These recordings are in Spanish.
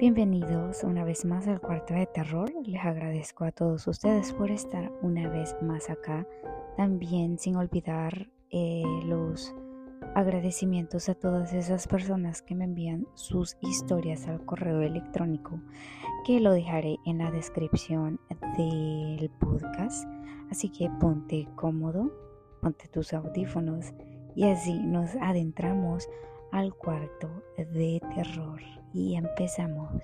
Bienvenidos una vez más al cuarto de terror. Les agradezco a todos ustedes por estar una vez más acá. También sin olvidar eh, los agradecimientos a todas esas personas que me envían sus historias al correo electrónico que lo dejaré en la descripción del podcast. Así que ponte cómodo, ponte tus audífonos y así nos adentramos al cuarto de terror y empezamos.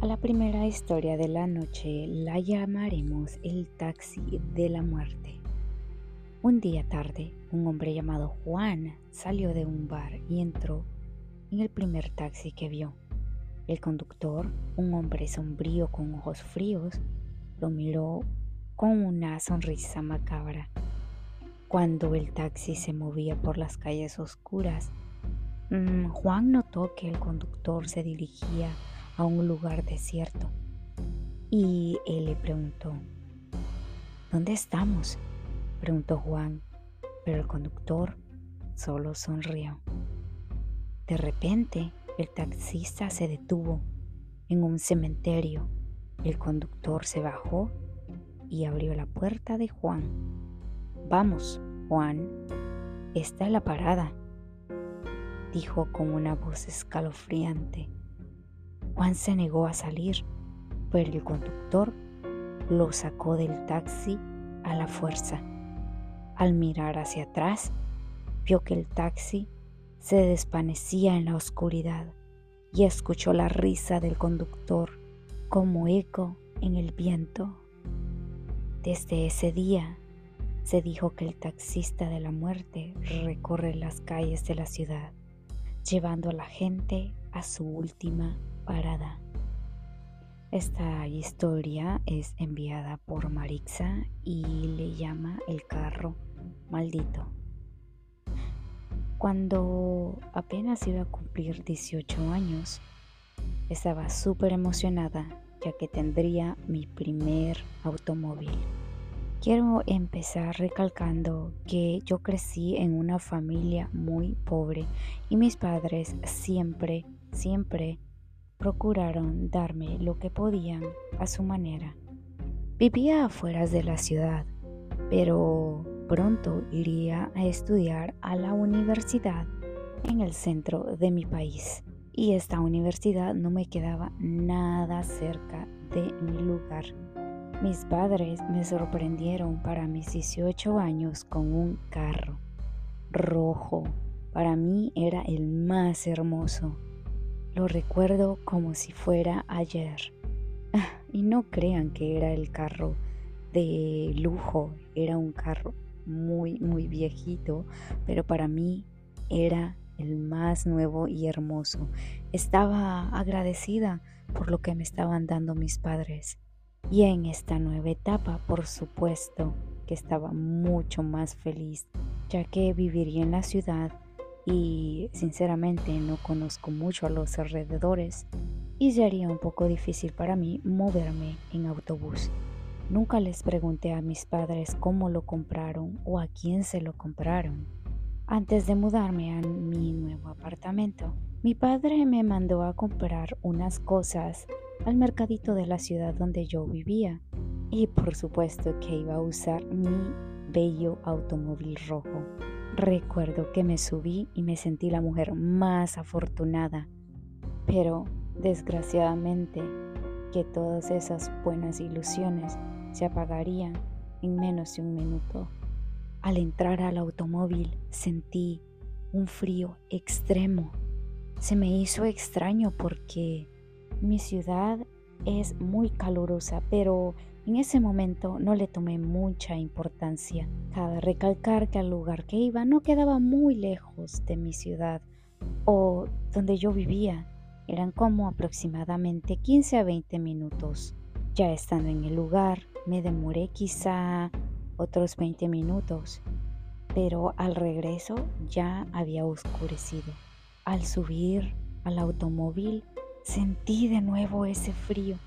A la primera historia de la noche la llamaremos el taxi de la muerte. Un día tarde, un hombre llamado Juan salió de un bar y entró en el primer taxi que vio. El conductor, un hombre sombrío con ojos fríos, lo miró con una sonrisa macabra. Cuando el taxi se movía por las calles oscuras, mm, Juan notó que el conductor se dirigía a un lugar desierto y él le preguntó, ¿Dónde estamos? preguntó Juan, pero el conductor solo sonrió. De repente, el taxista se detuvo en un cementerio. El conductor se bajó y abrió la puerta de Juan. Vamos, Juan, esta es la parada, dijo con una voz escalofriante. Juan se negó a salir, pero el conductor lo sacó del taxi a la fuerza. Al mirar hacia atrás, vio que el taxi se desvanecía en la oscuridad y escuchó la risa del conductor como eco en el viento. Desde ese día se dijo que el taxista de la muerte recorre las calles de la ciudad, llevando a la gente a su última parada. Esta historia es enviada por Marixa y le llama El carro maldito. Cuando apenas iba a cumplir 18 años, estaba súper emocionada ya que tendría mi primer automóvil. Quiero empezar recalcando que yo crecí en una familia muy pobre y mis padres siempre, siempre procuraron darme lo que podían a su manera. Vivía afuera de la ciudad, pero Pronto iría a estudiar a la universidad en el centro de mi país y esta universidad no me quedaba nada cerca de mi lugar. Mis padres me sorprendieron para mis 18 años con un carro rojo. Para mí era el más hermoso. Lo recuerdo como si fuera ayer. Y no crean que era el carro de lujo, era un carro muy, muy viejito, pero para mí era el más nuevo y hermoso. Estaba agradecida por lo que me estaban dando mis padres. Y en esta nueva etapa, por supuesto, que estaba mucho más feliz, ya que viviría en la ciudad y sinceramente no conozco mucho a los alrededores y sería un poco difícil para mí moverme en autobús. Nunca les pregunté a mis padres cómo lo compraron o a quién se lo compraron. Antes de mudarme a mi nuevo apartamento, mi padre me mandó a comprar unas cosas al mercadito de la ciudad donde yo vivía. Y por supuesto que iba a usar mi bello automóvil rojo. Recuerdo que me subí y me sentí la mujer más afortunada. Pero, desgraciadamente, que todas esas buenas ilusiones se en menos de un minuto. Al entrar al automóvil sentí un frío extremo. Se me hizo extraño porque mi ciudad es muy calurosa, pero en ese momento no le tomé mucha importancia. Cabe recalcar que al lugar que iba no quedaba muy lejos de mi ciudad o donde yo vivía. Eran como aproximadamente 15 a 20 minutos. Ya estando en el lugar, me demoré quizá otros 20 minutos, pero al regreso ya había oscurecido. Al subir al automóvil sentí de nuevo ese frío,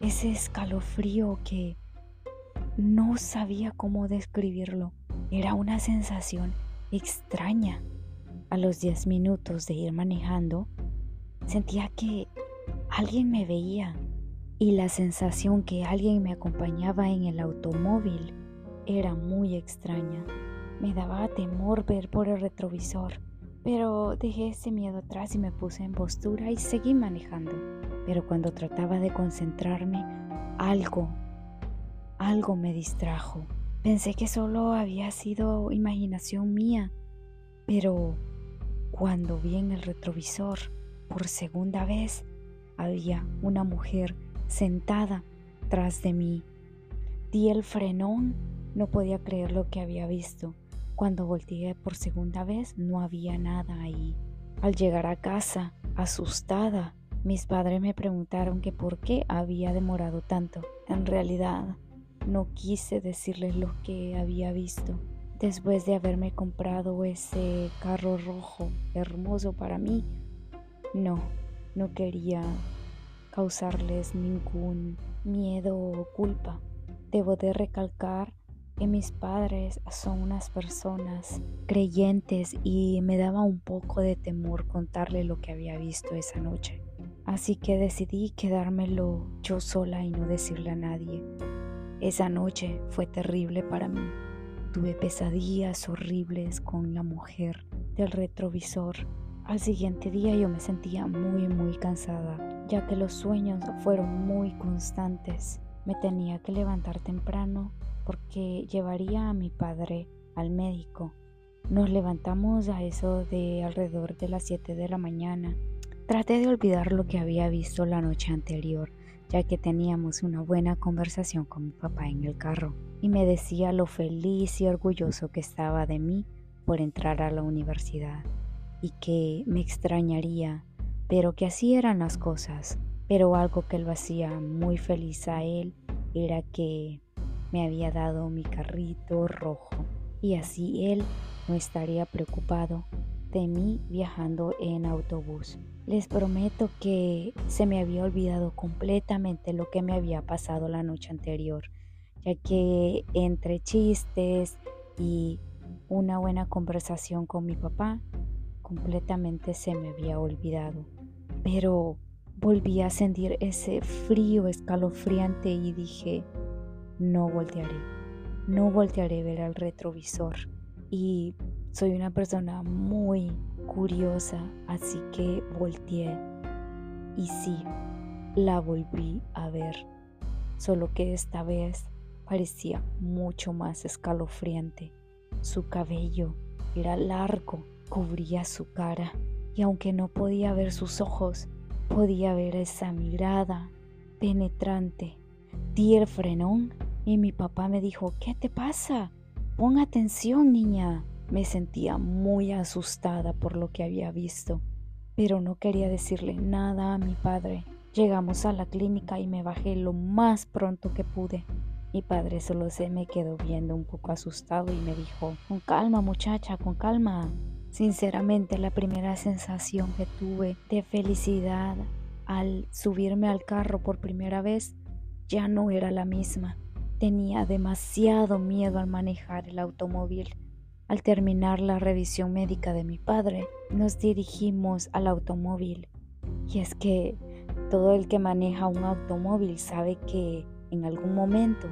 ese escalofrío que no sabía cómo describirlo. Era una sensación extraña. A los 10 minutos de ir manejando, sentía que alguien me veía y la sensación que alguien me acompañaba en el automóvil era muy extraña. Me daba temor ver por el retrovisor, pero dejé ese miedo atrás y me puse en postura y seguí manejando. Pero cuando trataba de concentrarme, algo, algo me distrajo. Pensé que solo había sido imaginación mía, pero cuando vi en el retrovisor por segunda vez, había una mujer sentada tras de mí. Di el frenón, no podía creer lo que había visto. Cuando volteé por segunda vez no había nada ahí. Al llegar a casa, asustada, mis padres me preguntaron que por qué había demorado tanto. En realidad, no quise decirles lo que había visto. Después de haberme comprado ese carro rojo hermoso para mí, no, no quería causarles ningún miedo o culpa. Debo de recalcar que mis padres son unas personas creyentes y me daba un poco de temor contarle lo que había visto esa noche. Así que decidí quedármelo yo sola y no decirle a nadie. Esa noche fue terrible para mí. Tuve pesadillas horribles con la mujer del retrovisor. Al siguiente día yo me sentía muy muy cansada, ya que los sueños fueron muy constantes. Me tenía que levantar temprano porque llevaría a mi padre al médico. Nos levantamos a eso de alrededor de las 7 de la mañana. Traté de olvidar lo que había visto la noche anterior, ya que teníamos una buena conversación con mi papá en el carro y me decía lo feliz y orgulloso que estaba de mí por entrar a la universidad y que me extrañaría, pero que así eran las cosas. Pero algo que lo hacía muy feliz a él era que me había dado mi carrito rojo y así él no estaría preocupado de mí viajando en autobús. Les prometo que se me había olvidado completamente lo que me había pasado la noche anterior, ya que entre chistes y una buena conversación con mi papá, completamente se me había olvidado. Pero volví a sentir ese frío escalofriante y dije, no voltearé, no voltearé a ver al retrovisor. Y soy una persona muy curiosa, así que volteé. Y sí, la volví a ver, solo que esta vez parecía mucho más escalofriante. Su cabello era largo, cubría su cara, y aunque no podía ver sus ojos, podía ver esa mirada penetrante. Di el frenón y mi papá me dijo, ¿qué te pasa? Pon atención, niña. Me sentía muy asustada por lo que había visto, pero no quería decirle nada a mi padre. Llegamos a la clínica y me bajé lo más pronto que pude. Mi padre solo se me quedó viendo un poco asustado y me dijo, con calma muchacha, con calma. Sinceramente la primera sensación que tuve de felicidad al subirme al carro por primera vez ya no era la misma. Tenía demasiado miedo al manejar el automóvil. Al terminar la revisión médica de mi padre, nos dirigimos al automóvil. Y es que todo el que maneja un automóvil sabe que en algún momento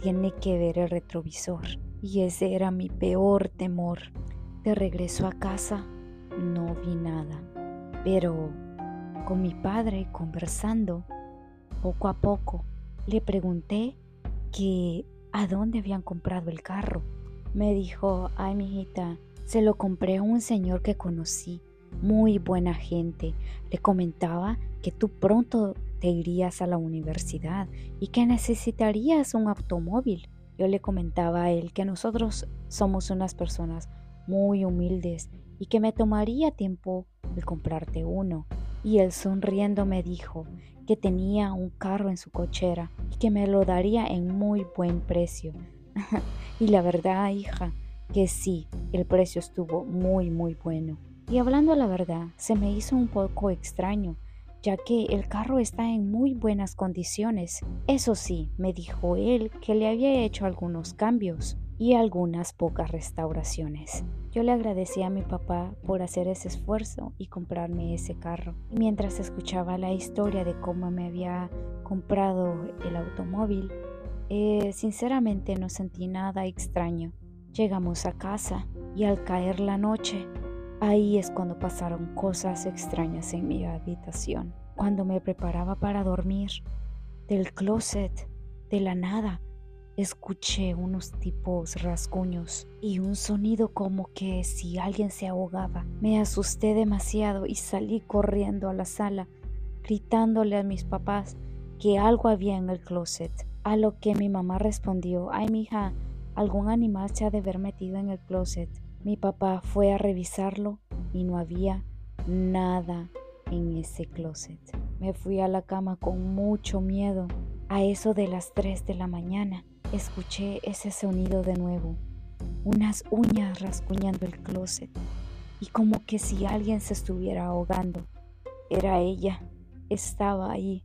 tiene que ver el retrovisor. Y ese era mi peor temor. De regreso a casa no vi nada. Pero con mi padre conversando, poco a poco, le pregunté que a dónde habían comprado el carro me dijo, ay mijita, se lo compré a un señor que conocí, muy buena gente. Le comentaba que tú pronto te irías a la universidad y que necesitarías un automóvil. Yo le comentaba a él que nosotros somos unas personas muy humildes y que me tomaría tiempo el comprarte uno. Y él sonriendo me dijo que tenía un carro en su cochera y que me lo daría en muy buen precio. y la verdad, hija, que sí, el precio estuvo muy, muy bueno. Y hablando la verdad, se me hizo un poco extraño, ya que el carro está en muy buenas condiciones. Eso sí, me dijo él que le había hecho algunos cambios y algunas pocas restauraciones. Yo le agradecí a mi papá por hacer ese esfuerzo y comprarme ese carro. mientras escuchaba la historia de cómo me había comprado el automóvil, eh, sinceramente no sentí nada extraño. Llegamos a casa y al caer la noche, ahí es cuando pasaron cosas extrañas en mi habitación. Cuando me preparaba para dormir, del closet, de la nada, escuché unos tipos rasguños y un sonido como que si alguien se ahogaba. Me asusté demasiado y salí corriendo a la sala, gritándole a mis papás que algo había en el closet. A lo que mi mamá respondió, ay mija, algún animal se ha de haber metido en el closet. Mi papá fue a revisarlo y no había nada en ese closet. Me fui a la cama con mucho miedo. A eso de las 3 de la mañana escuché ese sonido de nuevo, unas uñas rasguñando el closet y como que si alguien se estuviera ahogando. Era ella, estaba ahí,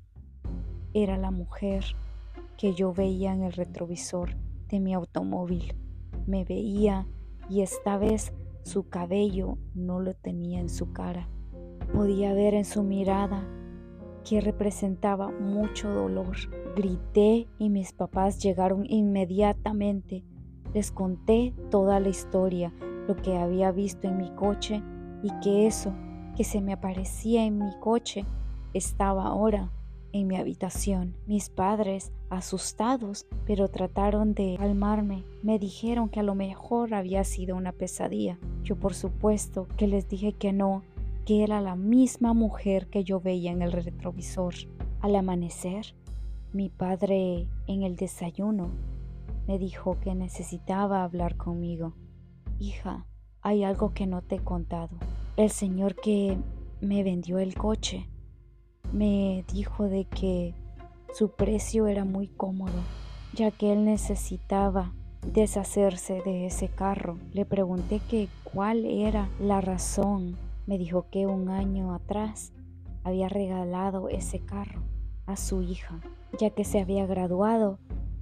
era la mujer que yo veía en el retrovisor de mi automóvil. Me veía y esta vez su cabello no lo tenía en su cara. Podía ver en su mirada que representaba mucho dolor. Grité y mis papás llegaron inmediatamente. Les conté toda la historia, lo que había visto en mi coche y que eso que se me aparecía en mi coche estaba ahora en mi habitación. Mis padres, asustados, pero trataron de calmarme, me dijeron que a lo mejor había sido una pesadilla. Yo por supuesto que les dije que no, que era la misma mujer que yo veía en el retrovisor. Al amanecer, mi padre en el desayuno me dijo que necesitaba hablar conmigo. Hija, hay algo que no te he contado. El señor que me vendió el coche me dijo de que su precio era muy cómodo, ya que él necesitaba deshacerse de ese carro. Le pregunté que cuál era la razón me dijo que un año atrás había regalado ese carro a su hija, ya que se había graduado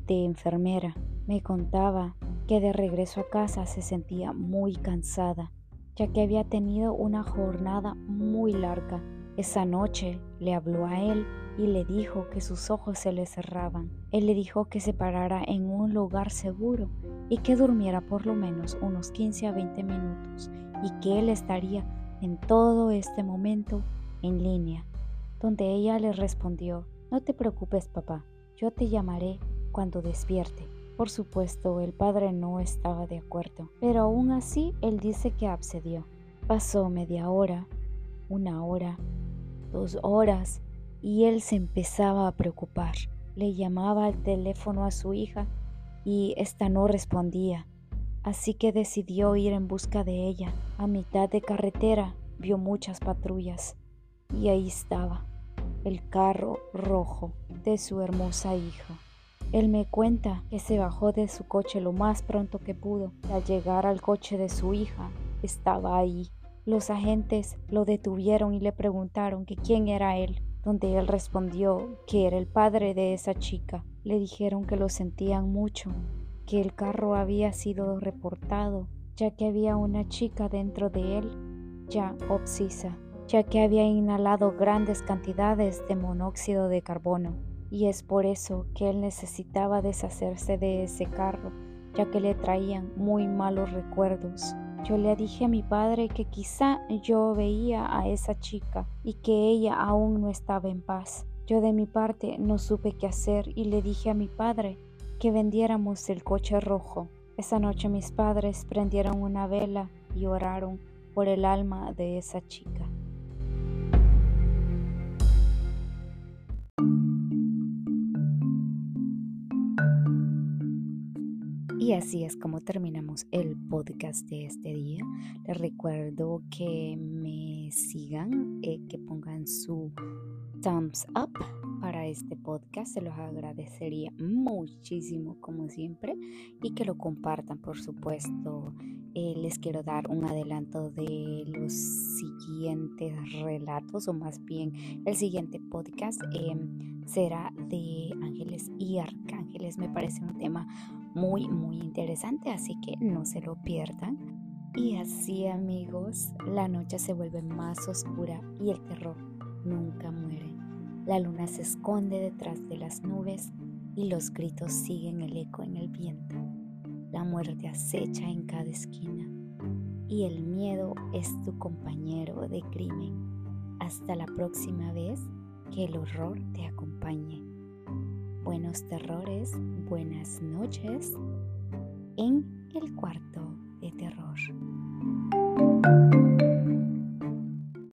de enfermera. Me contaba que de regreso a casa se sentía muy cansada, ya que había tenido una jornada muy larga. Esa noche le habló a él y le dijo que sus ojos se le cerraban. Él le dijo que se parara en un lugar seguro y que durmiera por lo menos unos 15 a 20 minutos y que él estaría en todo este momento en línea, donde ella le respondió, no te preocupes papá, yo te llamaré cuando despierte. Por supuesto, el padre no estaba de acuerdo, pero aún así él dice que accedió. Pasó media hora, una hora, dos horas, y él se empezaba a preocupar. Le llamaba al teléfono a su hija y ésta no respondía así que decidió ir en busca de ella. A mitad de carretera vio muchas patrullas y ahí estaba el carro rojo de su hermosa hija. Él me cuenta que se bajó de su coche lo más pronto que pudo al llegar al coche de su hija estaba ahí. Los agentes lo detuvieron y le preguntaron que quién era él, donde él respondió que era el padre de esa chica. Le dijeron que lo sentían mucho que el carro había sido reportado, ya que había una chica dentro de él, ya obsisa, ya que había inhalado grandes cantidades de monóxido de carbono, y es por eso que él necesitaba deshacerse de ese carro, ya que le traían muy malos recuerdos. Yo le dije a mi padre que quizá yo veía a esa chica y que ella aún no estaba en paz. Yo de mi parte no supe qué hacer y le dije a mi padre que vendiéramos el coche rojo. Esa noche mis padres prendieron una vela y oraron por el alma de esa chica. Y así es como terminamos el podcast de este día. Les recuerdo que me sigan, eh, que pongan su thumbs up para este podcast. Se los agradecería muchísimo como siempre y que lo compartan por supuesto eh, les quiero dar un adelanto de los siguientes relatos, o más bien el siguiente podcast em, será de ángeles y arcángeles. Me parece un tema muy, muy interesante, así que no se lo pierdan. Y así amigos, la noche se vuelve más oscura y el terror nunca muere. La luna se esconde detrás de las nubes y los gritos siguen el eco en el viento. La muerte acecha en cada esquina y el miedo es tu compañero de crimen. Hasta la próxima vez que el horror te acompañe. Buenos terrores, buenas noches en el cuarto de terror.